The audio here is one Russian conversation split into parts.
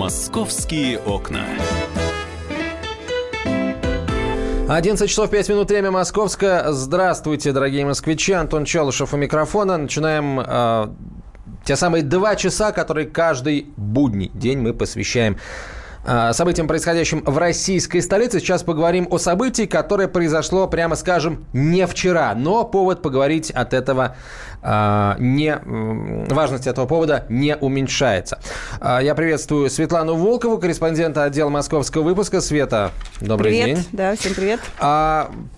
Московские окна. 11 часов 5 минут, время московское. Здравствуйте, дорогие москвичи. Антон Челышев у микрофона. Начинаем э, те самые два часа, которые каждый будний день мы посвящаем событиям, происходящим в российской столице. Сейчас поговорим о событии, которое произошло, прямо скажем, не вчера. Но повод поговорить от этого а, не, важность этого повода не уменьшается. А, я приветствую Светлану Волкову, корреспондента отдела московского выпуска. Света, добрый привет. день. Да, всем привет.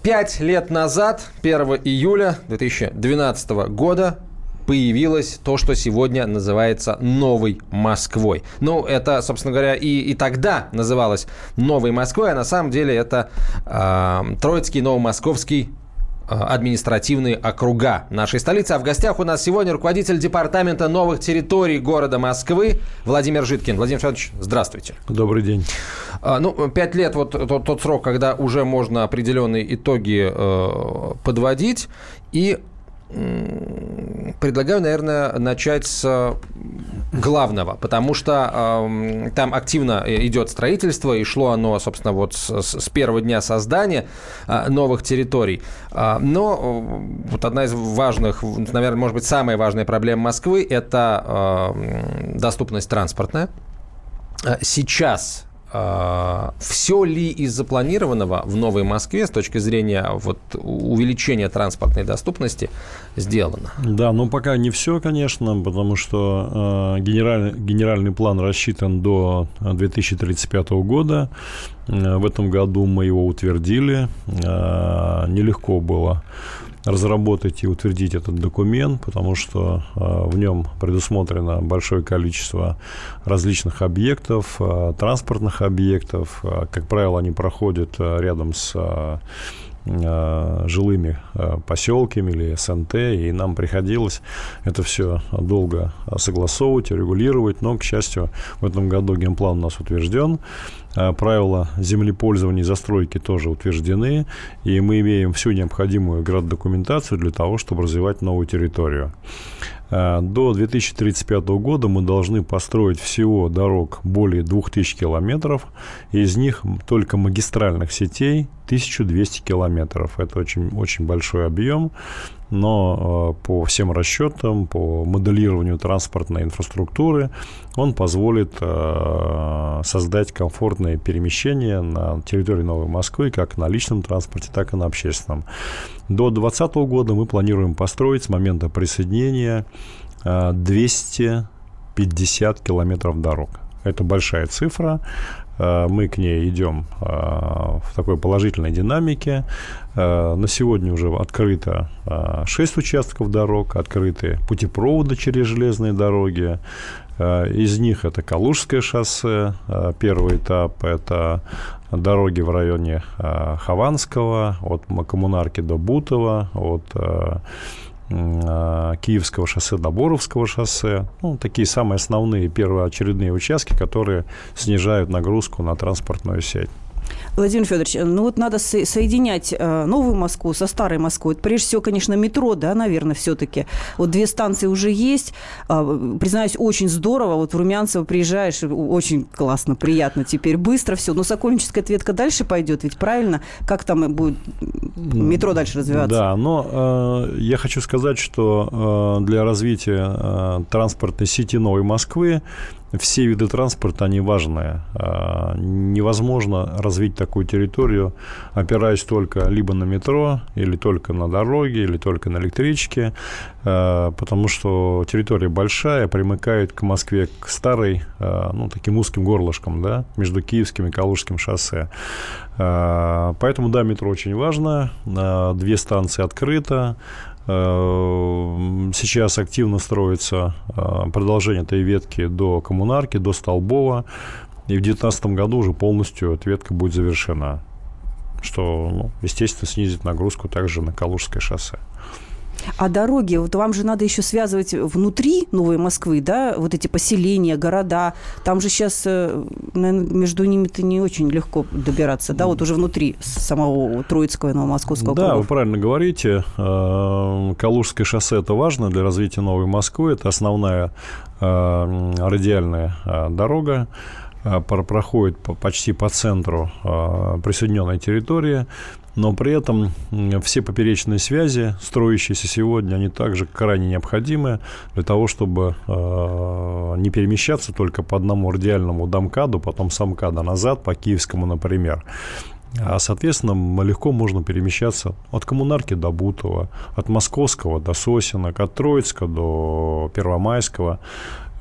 Пять лет назад, 1 июля 2012 года, появилось то, что сегодня называется «Новой Москвой». Ну, это, собственно говоря, и, и тогда называлось «Новой Москвой», а на самом деле это э, Троицкий Новомосковский административные округа нашей столицы. А в гостях у нас сегодня руководитель департамента новых территорий города Москвы Владимир Житкин. Владимир Федорович, здравствуйте. Добрый день. Ну, пять лет вот тот, тот срок, когда уже можно определенные итоги э, подводить. И предлагаю, наверное, начать с главного, потому что э, там активно идет строительство, и шло оно, собственно, вот с, с первого дня создания э, новых территорий. Э, но э, вот одна из важных, наверное, может быть, самая важная проблема Москвы – это э, доступность транспортная. Сейчас а, Все ли из запланированного в Новой Москве с точки зрения вот увеличения транспортной доступности сделано? Да, но пока не все, конечно, потому что э, генеральный, генеральный план рассчитан до 2035 года. Э, в этом году мы его утвердили. Э, нелегко было разработать и утвердить этот документ, потому что э, в нем предусмотрено большое количество различных объектов, э, транспортных объектов. Э, как правило, они проходят рядом с жилыми поселками или СНТ, и нам приходилось это все долго согласовывать, регулировать, но, к счастью, в этом году генплан у нас утвержден, правила землепользования и застройки тоже утверждены, и мы имеем всю необходимую граддокументацию для того, чтобы развивать новую территорию. Э, до 2035 года мы должны построить всего дорог более 2000 километров, из них только магистральных сетей 1200 километров. Это очень, очень большой объем но э, по всем расчетам, по моделированию транспортной инфраструктуры, он позволит э, создать комфортное перемещение на территории Новой Москвы как на личном транспорте, так и на общественном. До 2020 года мы планируем построить с момента присоединения 250 э, километров дорог. Это большая цифра. Э, мы к ней идем э, в такой положительной динамике. На сегодня уже открыто 6 участков дорог, открыты путепроводы через железные дороги. Из них это Калужское шоссе, первый этап, это дороги в районе Хованского, от Коммунарки до Бутова, от а, Киевского шоссе до Боровского шоссе. Ну, такие самые основные первоочередные участки, которые снижают нагрузку на транспортную сеть. Владимир Федорович, ну вот надо со- соединять э, новую Москву со старой Москвой. Это, прежде всего, конечно, метро, да, наверное, все-таки. Вот две станции уже есть. Э, признаюсь, очень здорово. Вот в Румянцево приезжаешь, очень классно, приятно теперь. Быстро все. Но Сокольническая ответка дальше пойдет, ведь правильно? Как там будет метро дальше развиваться? Да, но э, я хочу сказать, что э, для развития э, транспортной сети Новой Москвы все виды транспорта, они важные. А, невозможно развить такую территорию, опираясь только либо на метро, или только на дороге, или только на электричке, а, потому что территория большая, примыкает к Москве, к старой, а, ну, таким узким горлышкам, да, между Киевским и Калужским шоссе. Поэтому, да, метро очень важно. Две станции открыто. Э, сейчас активно строится э, продолжение этой ветки до Коммунарки, до Столбова. И в 2019 году уже полностью эта ветка будет завершена. Что, ну, естественно, снизит нагрузку также на Калужское шоссе. А дороги, вот вам же надо еще связывать внутри Новой Москвы, да, вот эти поселения, города. Там же сейчас, э, наверное, между ними-то не очень легко добираться, да, вот уже внутри самого Троицкого и Новомосковского Да, округов. вы правильно говорите. Э, Калужское шоссе – это важно для развития Новой Москвы. Это основная э, радиальная дорога проходит почти по центру присоединенной территории, но при этом все поперечные связи, строящиеся сегодня, они также крайне необходимы для того, чтобы не перемещаться только по одному радиальному домкаду, потом самкада назад, по киевскому, например, а, соответственно, легко можно перемещаться от Коммунарки до Бутова, от Московского до Сосинок, от Троицка до Первомайского.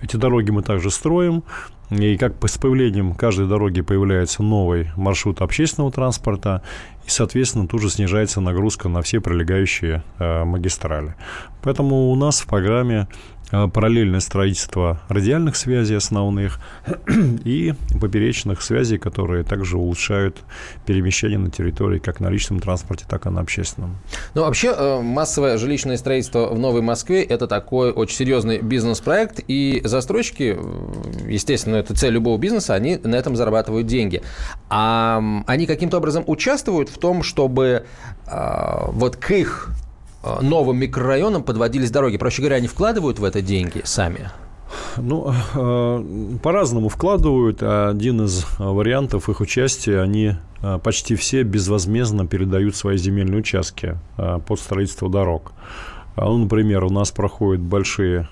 Эти дороги мы также строим. И как с появлением каждой дороги появляется новый маршрут общественного транспорта, и, соответственно, тут же снижается нагрузка на все прилегающие э, магистрали. Поэтому у нас в программе параллельное строительство радиальных связей основных и поперечных связей, которые также улучшают перемещение на территории как на личном транспорте, так и на общественном. Ну, вообще, э, массовое жилищное строительство в Новой Москве – это такой очень серьезный бизнес-проект, и застройщики, э, естественно, это цель любого бизнеса, они на этом зарабатывают деньги. А они каким-то образом участвуют в том, чтобы вот к их Э, новым микрорайонам подводились дороги? Проще говоря, они вкладывают в это деньги сами? Ну, э, по-разному вкладывают. Один из вариантов их участия, они э, почти все безвозмездно передают свои земельные участки под строительство дорог. А, ну, например, у нас проходят большие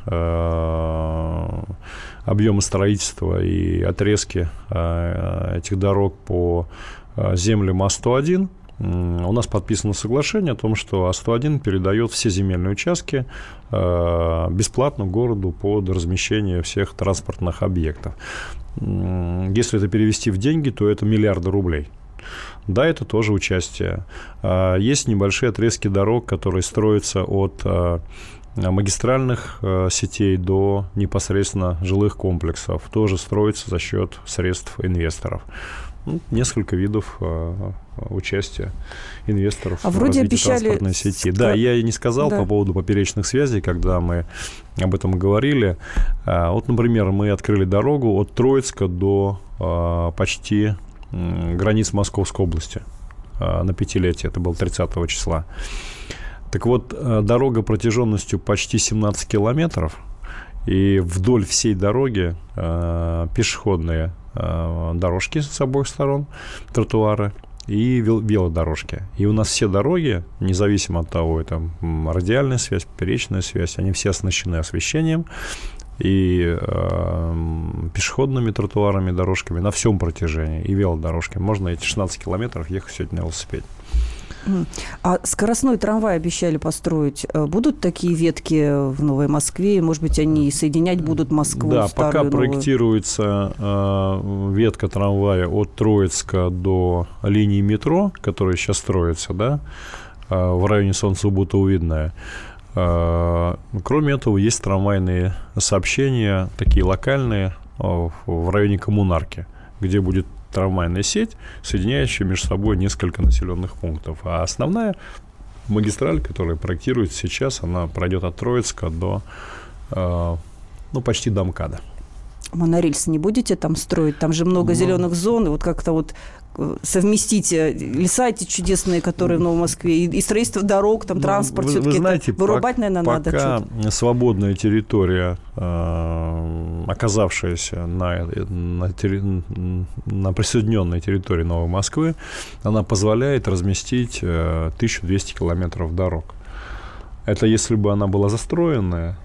объемы строительства и отрезки этих дорог по землям А101, у нас подписано соглашение о том, что А101 передает все земельные участки э, бесплатно городу под размещение всех транспортных объектов. Если это перевести в деньги, то это миллиарды рублей. Да, это тоже участие. А, есть небольшие отрезки дорог, которые строятся от э, магистральных э, сетей до непосредственно жилых комплексов. Тоже строится за счет средств инвесторов ну, несколько видов участия инвесторов а в вроде обещали... транспортной сети. Да, я и не сказал да. по поводу поперечных связей, когда мы об этом говорили. А, вот, например, мы открыли дорогу от Троицка до а, почти границ Московской области а, на пятилетие. Это было 30 числа. Так вот, дорога протяженностью почти 17 километров, и вдоль всей дороги пешеходные Э, дорожки с обоих сторон, тротуары и велодорожки. И у нас все дороги, независимо от того, это радиальная связь, поперечная связь, они все оснащены освещением и э, пешеходными тротуарами, дорожками на всем протяжении, и велодорожками. Можно эти 16 километров ехать сегодня на велосипеде. А скоростной трамвай обещали построить. Э, будут такие ветки в Новой Москве? Может быть, они соединять будут Москву? Да, пока новую? проектируется э, ветка трамвая от Троицка до линии метро, которая сейчас строится, да, э, в районе Солнцебутоувидная. Э, кроме этого, есть трамвайные сообщения, такие локальные, э, в районе Коммунарки, где будет трамвайная сеть, соединяющая между собой несколько населенных пунктов. А основная магистраль, которая проектируется сейчас, она пройдет от Троицка до э, ну, почти до МКАДа. Монорельсы не будете там строить? Там же много ну, зеленых зон, и вот как-то вот совместить э, леса эти чудесные, которые в Новой Москве, и, и строительство дорог, там, ну, транспорт, вы, все-таки вы знаете, вырубать, пок- наверное, пока надо. Пока свободная территория, э, оказавшаяся на, на, на присоединенной территории Новой Москвы, она позволяет разместить э, 1200 километров дорог. Это если бы она была застроенная,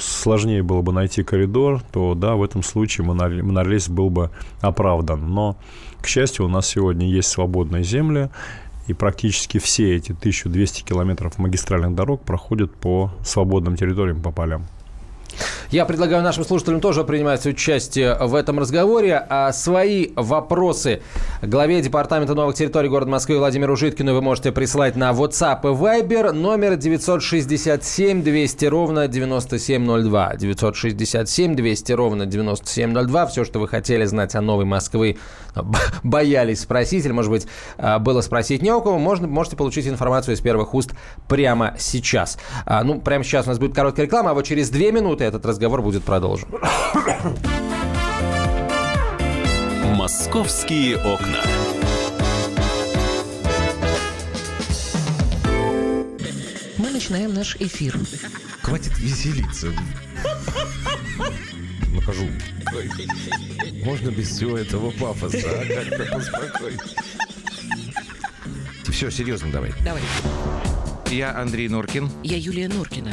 сложнее было бы найти коридор, то да, в этом случае монорельс был бы оправдан. Но, к счастью, у нас сегодня есть свободные земли, и практически все эти 1200 километров магистральных дорог проходят по свободным территориям, по полям. Я предлагаю нашим слушателям тоже принимать участие в этом разговоре. А свои вопросы главе Департамента новых территорий города Москвы Владимиру Житкину вы можете присылать на WhatsApp и Viber номер 967 200 ровно 9702. 967 200 ровно 9702. Все, что вы хотели знать о Новой Москве, боялись спросить, или, может быть, а, было спросить не у кого, можно, можете получить информацию из первых уст прямо сейчас. А, ну, прямо сейчас у нас будет короткая реклама, а вот через две минуты этот разговор будет продолжен. Московские окна. Мы начинаем наш эфир. Хватит веселиться. нахожу. Можно без всего этого пафоса, а? Как-то поспокойнее. Все, серьезно давай. Давай. Я Андрей Норкин. Я Юлия Норкина.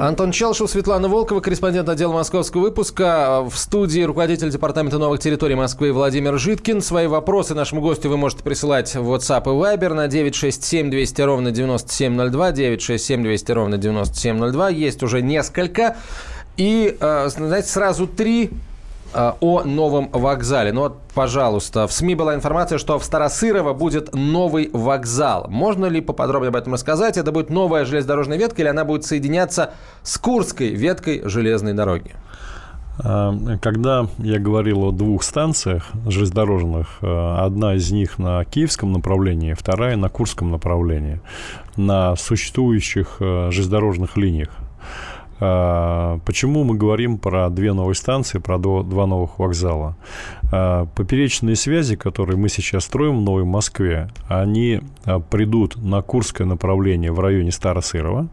Антон Челшев, Светлана Волкова, корреспондент отдела московского выпуска. В студии руководитель Департамента новых территорий Москвы Владимир Житкин. Свои вопросы нашему гостю вы можете присылать в WhatsApp и Viber на 967 200 ровно 9702, 967 200 ровно 9702. Есть уже несколько. И, э, знаете, сразу три о новом вокзале. Ну вот, пожалуйста, в СМИ была информация, что в Старосырово будет новый вокзал. Можно ли поподробнее об этом рассказать? Это будет новая железнодорожная ветка или она будет соединяться с Курской веткой железной дороги? А, Когда я говорил о двух станциях железнодорожных, э, одна из них на киевском направлении, вторая на курском направлении, на существующих э, железнодорожных линиях. А, Почему мы говорим про две новые станции, про два новых вокзала? А, Поперечные связи, которые мы сейчас строим в Новой Москве, они а, придут на Курское направление в районе Старосырова.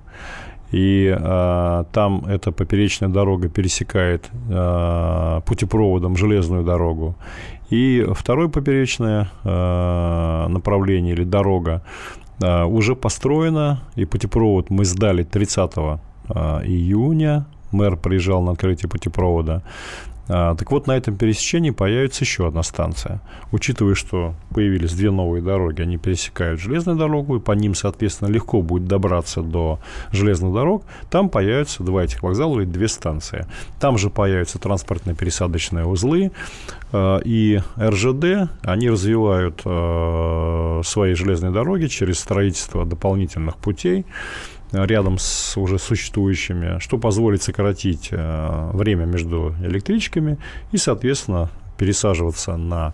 И а, там эта поперечная дорога пересекает а, путепроводом железную дорогу. И второе поперечное а, направление или дорога а, уже построена, и путепровод мы сдали 30 а, июня. Мэр приезжал на открытие путепровода. А, Так вот, на этом пересечении появится еще одна станция. Учитывая, что появились две новые дороги, они пересекают железную дорогу, и по ним, соответственно, легко будет добраться до железных дорог, там появятся два этих вокзала и две станции. Там же появятся транспортно-пересадочные узлы, э, и РЖД, они развивают свои железные дороги через строительство дополнительных путей, рядом с уже существующими, что позволит сократить э, время между электричками и, соответственно, пересаживаться на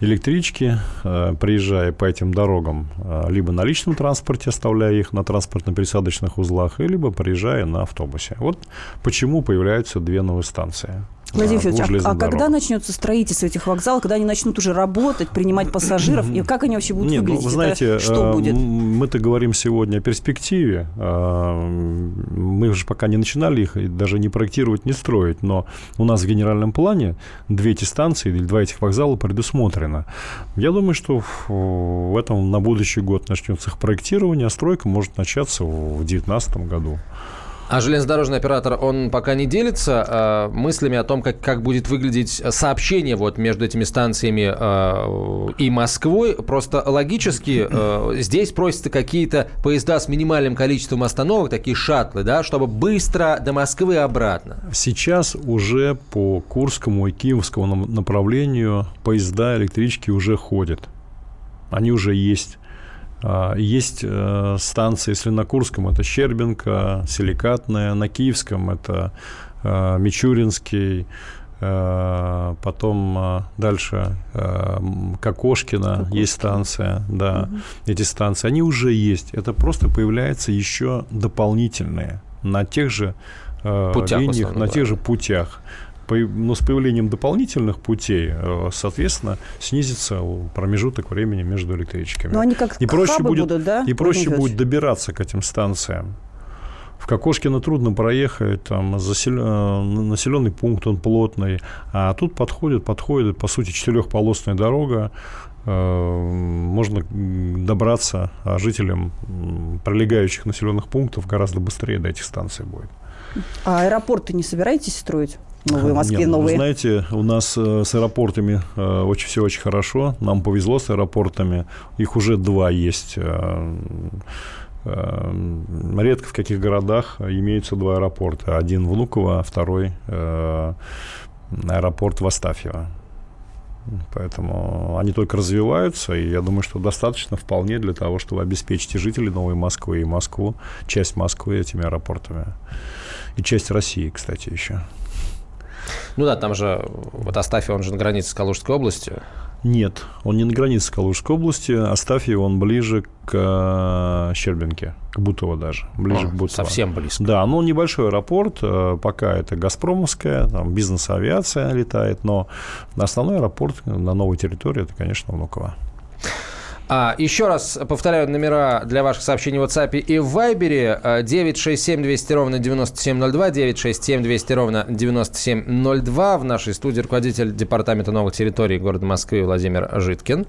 электрички, э, приезжая по этим дорогам э, либо на личном транспорте, оставляя их на транспортно-пересадочных узлах, либо приезжая на автобусе. Вот почему появляются две новые станции. Владимир Федорович, а- а, когда начнется строительство этих вокзалов, когда они начнут уже работать, принимать пассажиров, и как они вообще будут Нет, ну, выглядеть? вы Это знаете, что э, будет? мы-то говорим сегодня о перспективе. Э, Мы уже пока не начинали их даже не проектировать, не строить. Но у нас в генеральном плане две эти станции или два этих вокзала предусмотрено. Я думаю, что в этом на будущий год начнется их проектирование, а стройка может начаться в 2019 году. А железнодорожный оператор, он пока не делится э, мыслями о том, как, как будет выглядеть сообщение вот между этими станциями э, и Москвой. Просто логически э, здесь просятся какие-то поезда с минимальным количеством остановок, такие шаттлы, да, чтобы быстро до Москвы и обратно. Сейчас уже по Курскому и Киевскому направлению поезда, электрички уже ходят. Они уже есть. А, Есть э, станции, если на Курском это Щербинка, Силикатная, на Киевском это э, Мичуринский, э, потом дальше м, Кокошкино есть станция, да, эти станции, они уже есть. Это просто появляются еще дополнительные на тех же Путях линиях, на да. тех же путях. Но с появлением дополнительных путей, э, соответственно, снизится промежуток времени между электричками. Ну, они как и проще будет, будут, да, и проще Владимир будет добираться к этим станциям. В Кокошкино трудно проехать, там засел- э, населенный пункт, он плотный, а тут подходит, подходит, по сути, четырехполосная дорога, э, можно добраться а жителям прилегающих населенных пунктов гораздо быстрее до этих станций будет. А аэропорты не собираетесь строить? Новые Москве, Нет, ну, вы новые. знаете, у нас э, с аэропортами э, очень все очень хорошо. Нам повезло с аэропортами. Их уже два есть. Э, редко в каких городах имеются два аэропорта. Один Внуково, а второй аэропорт в Астафьево. Поэтому они только развиваются, и я думаю, что достаточно вполне для того, чтобы обеспечить и жителей Новой Москвы, и Москву, часть Москвы этими аэропортами. И часть России, кстати, еще. Ну да, там же, вот Астафий, он же на границе с Калужской областью. Нет, он не на границе Калужской области. Астафьев, он ближе к э, Щербинке, к Бутово даже. Ближе О, к Бутово. совсем близко. Да, ну небольшой аэропорт, э, пока это Газпромовская, там бизнес-авиация летает, но основной аэропорт на новой территории это, конечно, Внуково. А, еще раз повторяю номера для ваших сообщений в WhatsApp и в Viber. 967 200 ровно 9702, 967 200 ровно 9702. В нашей студии руководитель Департамента новых территорий города Москвы Владимир Житкин.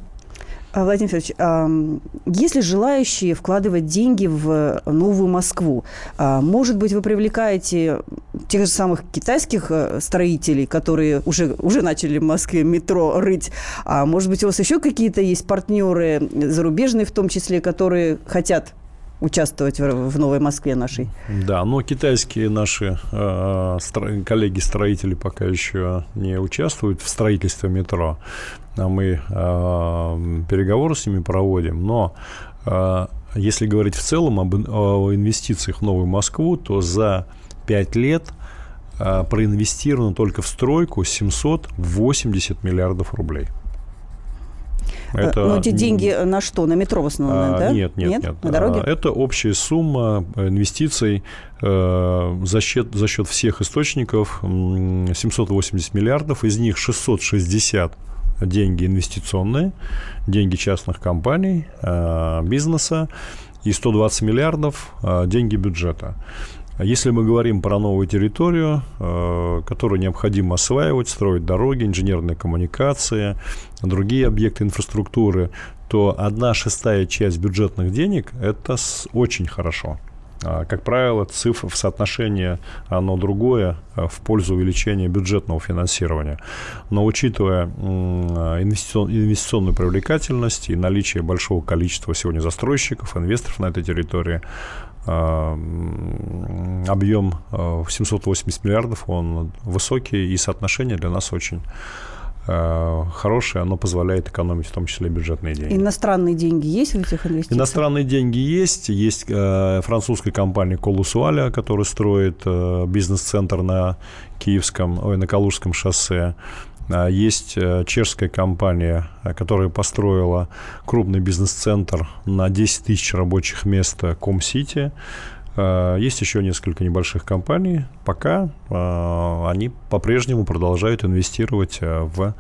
А, Владимир Федорович, есть ли желающие вкладывать деньги в новую Москву? А, может быть, вы привлекаете тех же самых китайских э, строителей, которые уже, уже начали в Москве метро рыть? А может быть, у вас еще какие-то есть партнеры, зарубежные в том числе, которые хотят участвовать в, в новой Москве нашей. Да, но китайские наши э, стро- коллеги-строители пока еще не участвуют в строительстве метро. А мы э, переговоры с ними проводим, но э, если говорить в целом об о инвестициях в новую Москву, то за 5 лет э, проинвестировано только в стройку 780 миллиардов рублей. Это... Но эти деньги на что? На метро в основном, а, да? Нет, нет, нет. нет. На дороге? Это общая сумма инвестиций э, за, счет, за счет всех источников 780 миллиардов, из них 660 деньги инвестиционные, деньги частных компаний, э, бизнеса, и 120 миллиардов э, деньги бюджета. Если мы говорим про новую территорию, э, которую необходимо осваивать, строить дороги, инженерные коммуникации, другие объекты инфраструктуры, то одна шестая часть бюджетных денег – это очень хорошо. А, как правило, цифра в соотношении оно другое а, в пользу увеличения бюджетного финансирования. Но учитывая инвестиционную привлекательность и наличие большого количества сегодня застройщиков, инвесторов на этой территории, а, объем в 780 миллиардов, он высокий, и соотношение для нас очень Э, хорошее, оно позволяет экономить в том числе бюджетные деньги. Иностранные деньги есть в этих инвестициях? Иностранные деньги есть. Есть э, французская компания Колусуаля, которая строит э, бизнес-центр на Киевском, ой, на Калужском шоссе. А есть э, чешская компания, которая построила крупный бизнес-центр на 10 тысяч рабочих мест Ком-Сити. Э, есть еще несколько небольших компаний. Пока э, они по-прежнему продолжают инвестировать э, в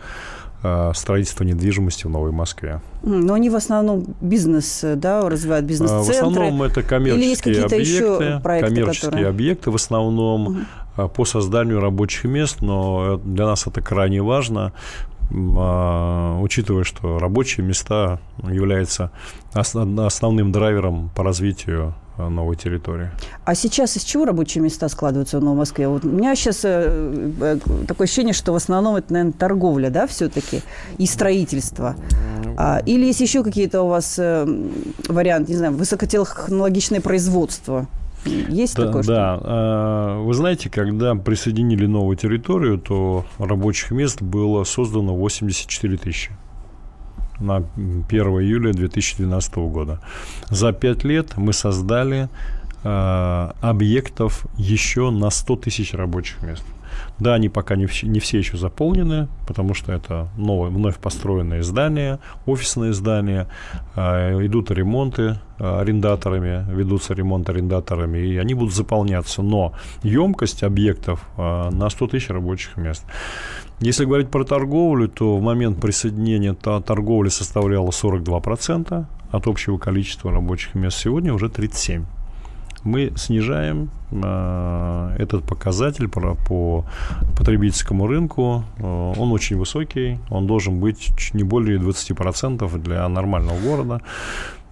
строительство недвижимости в Новой Москве. Но они в основном бизнес, да, развивают бизнес-центры? В основном это коммерческие объекты, еще проекты, коммерческие которые... объекты, в основном угу. По созданию рабочих мест, но для нас это крайне важно, учитывая, что рабочие места являются основным драйвером по развитию Э, новой территории. А сейчас из чего рабочие места складываются в Новой Москве? Вот у меня сейчас э, э, такое ощущение, что в основном это, наверное, торговля, да, все-таки, и строительство. А, или есть еще какие-то у вас э, варианты, не знаю, высокотехнологичное производство? Есть да, такое? Да. Что? Вы знаете, когда присоединили новую территорию, то рабочих мест было создано 84 тысячи на 1 июля 2012 года. За пять лет мы создали э, объектов еще на 100 тысяч рабочих мест. Да, они пока не, не все еще заполнены, потому что это новые, вновь построенные здания, офисные здания, э, идут ремонты э, арендаторами, ведутся ремонты арендаторами, и они будут заполняться. Но емкость объектов э, на 100 тысяч рабочих мест. Если говорить про торговлю, то в момент присоединения та торговля составляла 42% от общего количества рабочих мест. Сегодня уже 37% мы снижаем э, этот показатель по, по потребительскому рынку. Э, он очень высокий, он должен быть не более 20% для нормального города.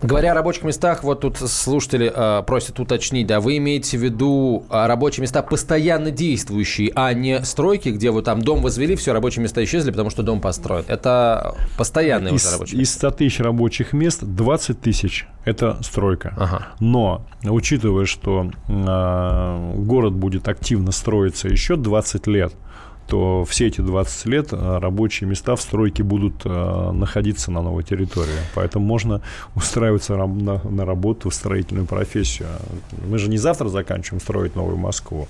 Говоря о рабочих местах, вот тут слушатели э, просят уточнить, да, вы имеете в виду э, рабочие места постоянно действующие, а не стройки, где вы там дом возвели, все, рабочие места исчезли, потому что дом построен. Это постоянные из, уже рабочие места. Из 100 тысяч рабочих мест 20 тысяч – это стройка. Ага. Но, учитывая, что э, город будет активно строиться еще 20 лет – то все эти 20 лет э, рабочие места в стройке будут э, находиться на новой территории. Поэтому можно устраиваться на работу в строительную профессию. Мы же не завтра заканчиваем строить новую Москву.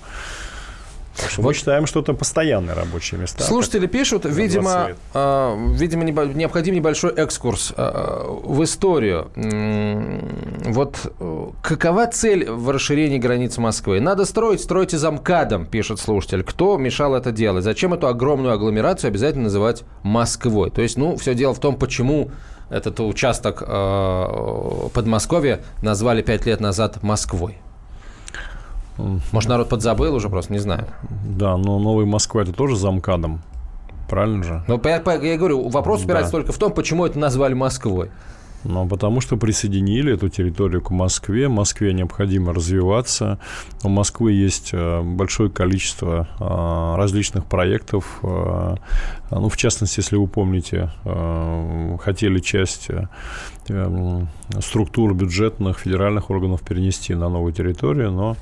Вот. мы считаем, что это постоянные рабочие места. Слушатели пишут, видимо, э, видимо необходим небольшой экскурс э, в историю. Вот э, какова цель в расширении границ Москвы? Надо строить, стройте замкадом, пишет слушатель. Кто мешал это делать? Зачем эту огромную агломерацию обязательно называть Москвой? То есть, ну, все дело в том, почему этот участок э, Подмосковья назвали пять лет назад Москвой. Может, народ подзабыл уже просто, не знаю. Да, но Новая Москва это тоже замкадом. Правильно же? Ну, я, я говорю, вопрос упирается да. только в том, почему это назвали Москвой. Ну, потому что присоединили эту территорию к Москве. Москве необходимо развиваться. У Москвы есть э, большое количество э, различных проектов. Э, ну, в частности, если вы помните, хотели часть структур бюджетных федеральных органов перенести на новую территорию, но а,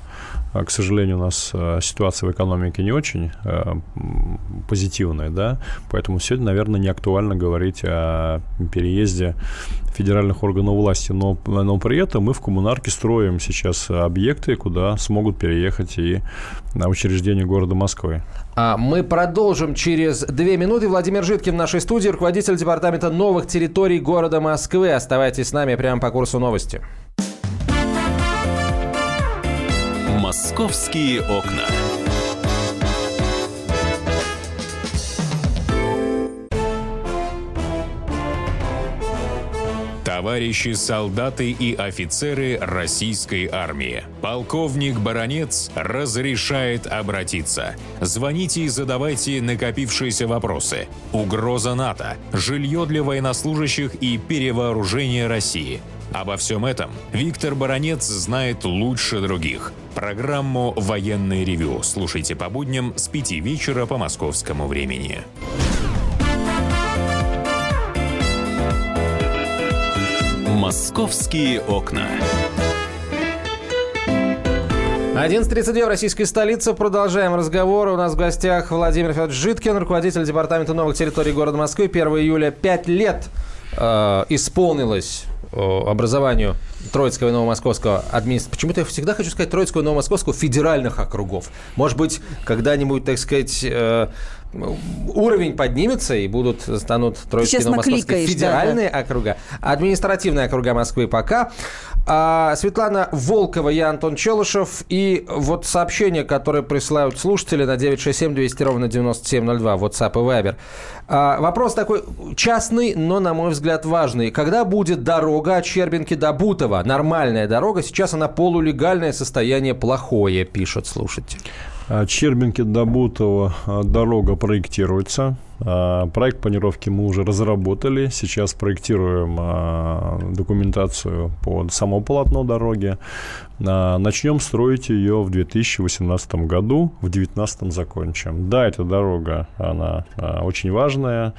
к сожалению, у нас а, ситуация в экономике не очень а, позитивная, да, поэтому сегодня, наверное, не актуально говорить о переезде федеральных органов власти, но, но при этом мы в коммунарке строим сейчас объекты, куда смогут переехать и на учреждения города Москвы. А мы продолжим через две минуты. Владимир Житкин в нашей студии, руководитель департамента новых территорий города Москвы. Оставайтесь с нами прямо по курсу новости. «Московские окна». Товарищи солдаты и офицеры российской армии. Полковник Баронец разрешает обратиться. Звоните и задавайте накопившиеся вопросы. Угроза НАТО, жилье для военнослужащих и перевооружение России – Обо всем этом Виктор Баранец знает лучше других. Программу «Военный ревю» слушайте по будням с 5 вечера по московскому времени. «Московские окна». 11.32 в российской столице. Продолжаем разговор. У нас в гостях Владимир Федорович Житкин, руководитель Департамента новых территорий города Москвы. 1 июля 5 лет э, исполнилось образованию Троицкого и Новомосковского администрации. Почему-то я всегда хочу сказать Троицкого и Новомосковского федеральных округов. Может быть, когда-нибудь, так сказать, э, уровень поднимется и будут станут Троицкие и Новомосковские федеральные да, да. округа. Административные округа Москвы пока. А, Светлана Волкова, я Антон Челышев. И вот сообщение, которое присылают слушатели на 967 200 ровно 9702, WhatsApp и Viber. А, вопрос такой частный, но, на мой взгляд, важный. Когда будет дорога от Щербинки до Бутова? Нормальная дорога. Сейчас она полулегальное состояние плохое, пишет слушатель. От Щербинки до Бутова а, дорога проектируется. А, проект планировки мы уже разработали. Сейчас проектируем а, документацию под само полотно дороги. Начнем строить ее в 2018 году, в 2019 закончим. Да, эта дорога, она очень важная.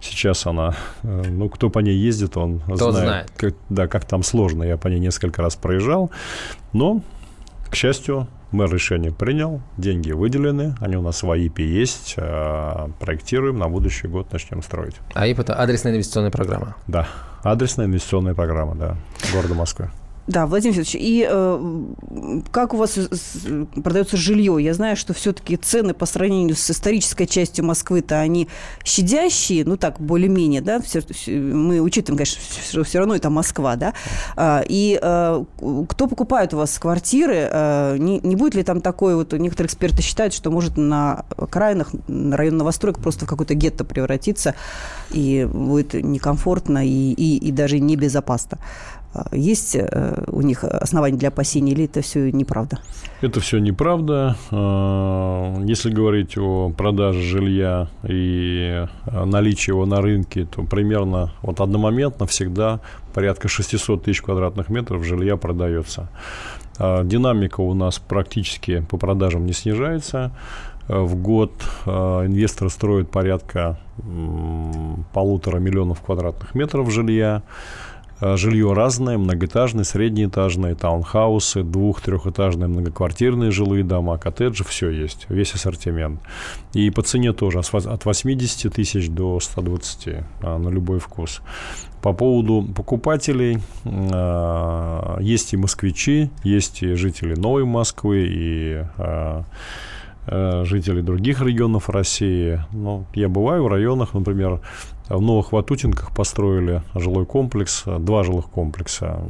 Сейчас она, э, ну, кто по ней ездит, он кто знает, знает. Как, да, как там сложно. Я по ней несколько раз проезжал. Но, к счастью, Мэр решение принял, деньги выделены, они у нас в АИПе есть, э, проектируем, на будущий год начнем строить. АИП – это адресная инвестиционная программа? Да, адресная инвестиционная программа, да, города Москвы. Да, Владимир Федорович, и э, как у вас продается жилье? Я знаю, что все-таки цены по сравнению с исторической частью Москвы-то они щадящие, ну так, более-менее, да, все, мы учитываем, конечно, что все равно это Москва, да, а, и э, кто покупает у вас квартиры, э, не, не будет ли там такой, вот некоторые эксперты считают, что может на окраинах, на район новостроек просто в какой-то гетто превратиться, и будет некомфортно и, и, и даже небезопасно. А, есть э, у них основания для опасений или это все неправда? Это все неправда. А, если говорить о продаже жилья и наличии его на рынке, то примерно вот одномоментно всегда порядка 600 тысяч квадратных метров жилья продается. Динамика у нас практически по продажам не снижается. В год инвесторы строят порядка полутора миллионов квадратных метров жилья. Э, жилье разное, многоэтажное, среднеэтажное, таунхаусы, двух-, трехэтажные многоквартирные жилые дома, коттеджи, все есть, весь ассортимент. И по цене тоже от 80 тысяч до 120 а, на любой вкус. По поводу покупателей, э, есть и москвичи, есть и жители Новой Москвы, и э, э, жителей других регионов России. Ну, я бываю в районах, например, в Новых Ватутинках построили жилой комплекс, два жилых комплекса.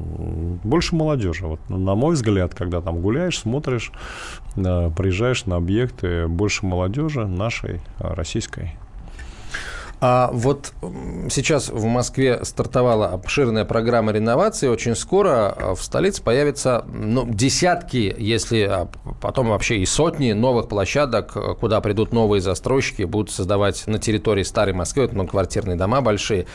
Больше молодежи. Вот, на мой взгляд, когда там гуляешь, смотришь, приезжаешь на объекты, больше молодежи нашей, российской. А вот сейчас в Москве стартовала обширная программа реновации. Очень скоро а, в столице появятся ну, десятки, если а, потом вообще и сотни новых площадок, а, куда придут новые застройщики, будут создавать на территории старой Москвы вот многоквартирные дома большие.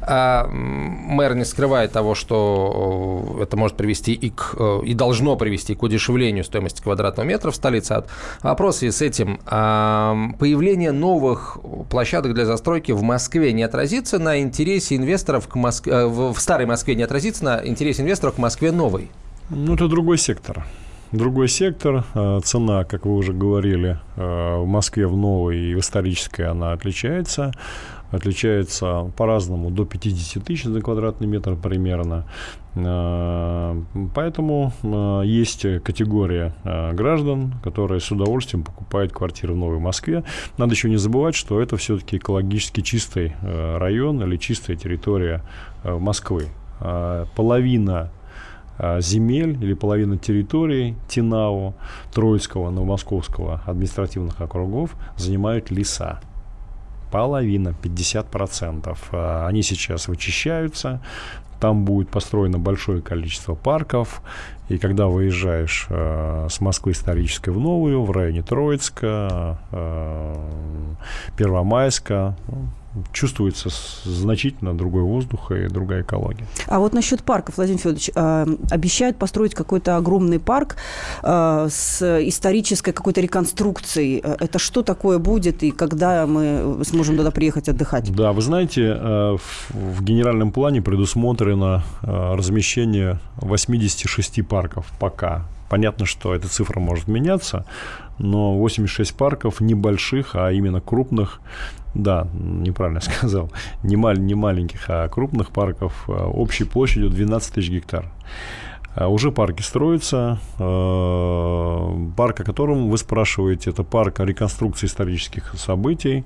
А мэр не скрывает того, что это может привести и, к, и должно привести к удешевлению стоимости квадратного метра в столице. Вопрос с этим. Появление новых площадок для застройки в Москве не отразится на интересе инвесторов к Моск... Э, в старой Москве не отразится на интересе инвесторов к Москве новой? Ну, это другой сектор. Другой сектор. Э, цена, как вы уже говорили, э, в Москве в новой и в исторической она отличается отличается по-разному, до 50 тысяч за квадратный метр примерно. Э, поэтому э, есть категория э, граждан, которые с удовольствием покупают квартиры в Новой Москве. Надо еще не забывать, что это все-таки экологически чистый район или чистая территория Москвы. Половина земель или половина территории Тинау, Троицкого, Новомосковского административных округов занимают леса половина, 50%. А, они сейчас вычищаются, там будет построено большое количество парков, и когда выезжаешь э, с Москвы исторической в Новую, в районе Троицка, э, Первомайска, чувствуется значительно другой воздух и другая экология. А вот насчет парков, Владимир Федорович, э, обещают построить какой-то огромный парк э, с исторической какой-то реконструкцией. Э, это что такое будет и когда мы сможем туда приехать отдыхать? Да, вы знаете, в, в генеральном плане предусмотрено размещение 86 парков пока Понятно, что эта цифра может меняться, но 86 парков небольших, а именно крупных, да, неправильно сказал, не, мал, не маленьких, а крупных парков а, общей площадью 12 тысяч гектар. А уже парки строятся. А, парк, о котором вы спрашиваете, это парк реконструкции исторических событий.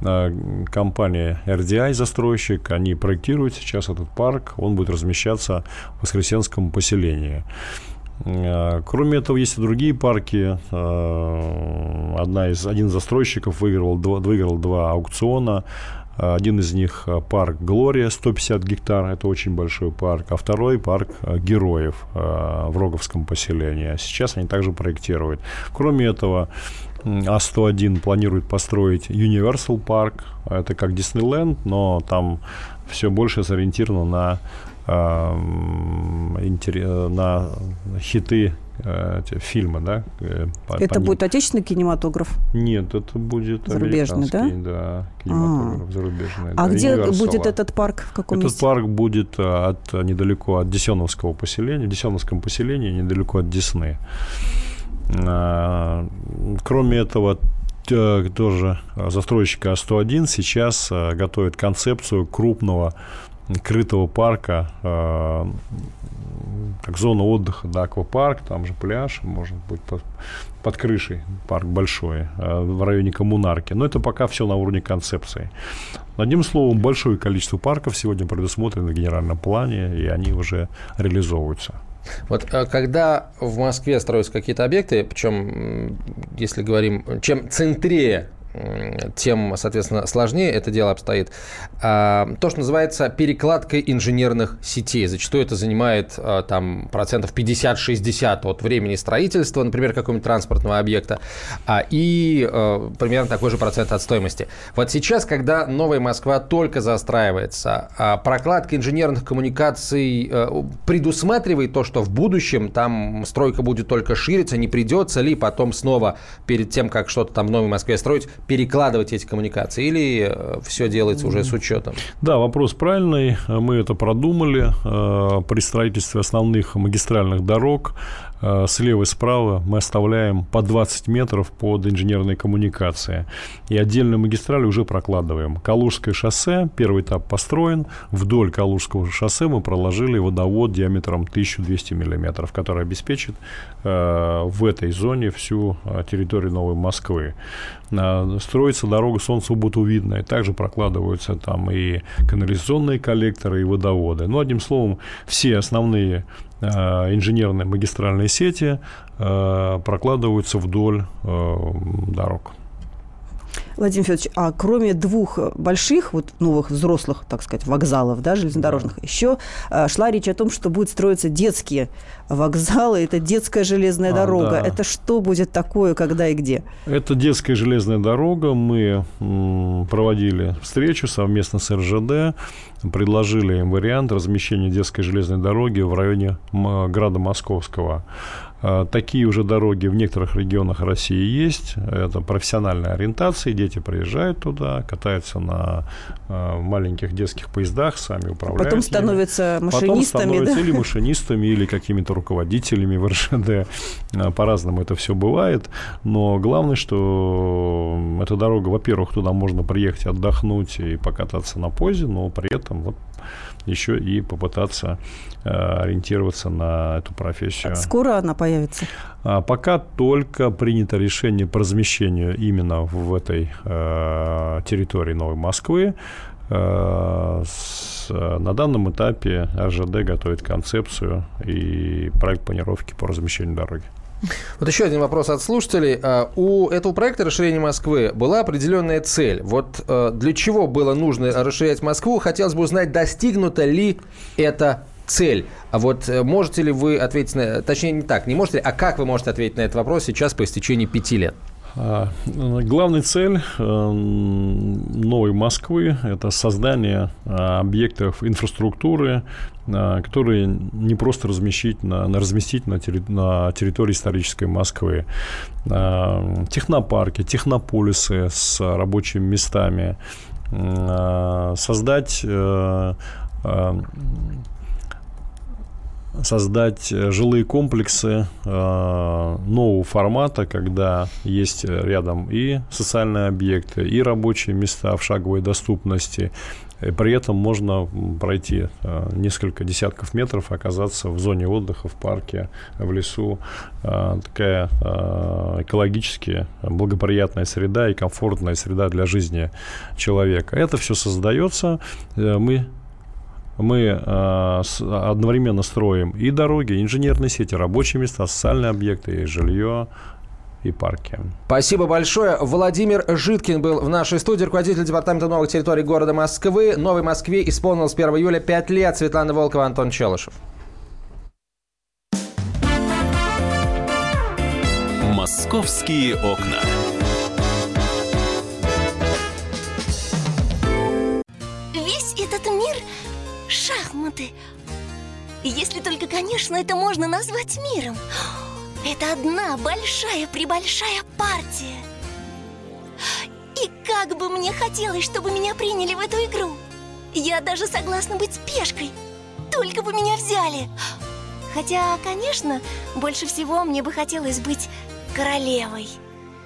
Компания RDI, застройщик, они проектируют сейчас этот парк. Он будет размещаться в Воскресенском поселении. Э, кроме этого, есть и другие парки. Э, одна из, один из застройщиков выиграл два, выиграл два аукциона. Один из них э, парк Глория, 150 гектар, это очень большой парк, а второй парк Героев в Роговском поселении. Сейчас они также проектируют. Кроме этого, А101 планирует построить Universal Park, это как Диснейленд, но там все больше сориентировано на на хиты э, эти фильмы, да? Э, по, это по будет отечественный кинематограф? Нет, это будет зарубежный, да? Да, кинематограф а. зарубежный. А да, где будет этот парк? В каком этот месте? парк будет э, от недалеко от Десеновского поселения, в Десеновском поселении, недалеко от Десны. Кроме этого, тоже застройщика А101 сейчас готовит концепцию крупного крытого парка, э, как зона отдыха, да, аквапарк, там же пляж, может быть, под, под крышей парк большой, э, в районе коммунарки. Но это пока все на уровне концепции. Одним словом, большое количество парков сегодня предусмотрено в генеральном плане, и они уже реализовываются. Вот э, когда в Москве строятся какие-то объекты, причем, если говорим, чем центрее тем, соответственно, сложнее это дело обстоит. А, то, что называется перекладкой инженерных сетей. Зачастую это занимает а, там процентов 50-60 от времени строительства, например, какого-нибудь транспортного объекта, а, и примерно такой же процент от стоимости. Вот сейчас, когда Новая Москва только застраивается, прокладка инженерных коммуникаций предусматривает то, что в будущем там стройка будет только шириться, не придется ли потом снова перед тем, как что-то там в Новой Москве строить, перекладывать эти коммуникации, или э, все делается уже с учетом? Да, вопрос правильный. Мы это продумали. При строительстве основных магистральных дорог Э, слева и справа мы оставляем по 20 метров под инженерные коммуникации. И отдельную магистраль уже прокладываем. Калужское шоссе, первый этап построен. Вдоль Калужского шоссе мы проложили водовод диаметром 1200 миллиметров, который обеспечит э, в этой зоне всю э, территорию Новой Москвы. Строится дорога солнцеубутовидная. Также прокладываются там и канализационные коллекторы, и водоводы. Ну, одним словом, все основные Э, инженерные магистральные сети э, прокладываются вдоль э, дорог. Владимир Федорович, а кроме двух больших, вот новых взрослых, так сказать, вокзалов, да, железнодорожных, еще шла речь о том, что будут строиться детские вокзалы, это детская железная а, дорога. Да. Это что будет такое, когда и где? Это детская железная дорога. Мы проводили встречу совместно с РЖД, предложили им вариант размещения детской железной дороги в районе града Московского. А, такие уже дороги в некоторых регионах России есть. Это профессиональная ориентация. Дети приезжают туда, катаются на а, маленьких детских поездах, сами управляют. Потом становятся машинистами. Потом становятся да? или машинистами, или какими-то руководителями в РЖД. А, по-разному это все бывает. Но главное, что эта дорога, во-первых, туда можно приехать отдохнуть и покататься на поезде, но при этом вот еще и попытаться э, ориентироваться на эту профессию. Скоро она появится? А, пока только принято решение по размещению именно в этой э, территории Новой Москвы. Э, с, на данном этапе РЖД готовит концепцию и проект планировки по размещению дороги. Вот еще один вопрос от слушателей. А, у этого проекта расширения Москвы была определенная цель. Вот э, для чего было нужно расширять Москву? Хотелось бы узнать, достигнута ли эта цель. А вот э, можете ли вы ответить на... Точнее, не так, не можете а как вы можете ответить на этот вопрос сейчас по истечении пяти лет? А, главная цель э, новой Москвы – это создание а, объектов инфраструктуры, а, которые не просто размещить на, на разместить на, терри, на территории исторической Москвы. Технопарки, технополисы с рабочими местами, создать э, создать э, жилые комплексы э, нового формата, когда есть рядом и социальные объекты, и рабочие места в шаговой доступности. И при этом можно пройти э, несколько десятков метров, оказаться в зоне отдыха, в парке, в лесу. Э, такая э, экологически благоприятная среда и комфортная среда для жизни человека. Это все создается. Э, мы мы э, с, одновременно строим и дороги, и инженерные сети, рабочие места, социальные объекты, и жилье, и парки. Спасибо большое. Владимир Житкин был в нашей студии, руководитель департамента новых территорий города Москвы. Новой Москве исполнилось 1 июля 5 лет. Светлана Волкова, Антон Челышев. Московские окна. Если только, конечно, это можно назвать миром. Это одна большая-пребольшая партия. И как бы мне хотелось, чтобы меня приняли в эту игру. Я даже согласна быть пешкой. Только бы меня взяли. Хотя, конечно, больше всего мне бы хотелось быть королевой.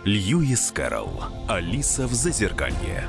Льюис Кэрролл. Алиса в Зазеркалье.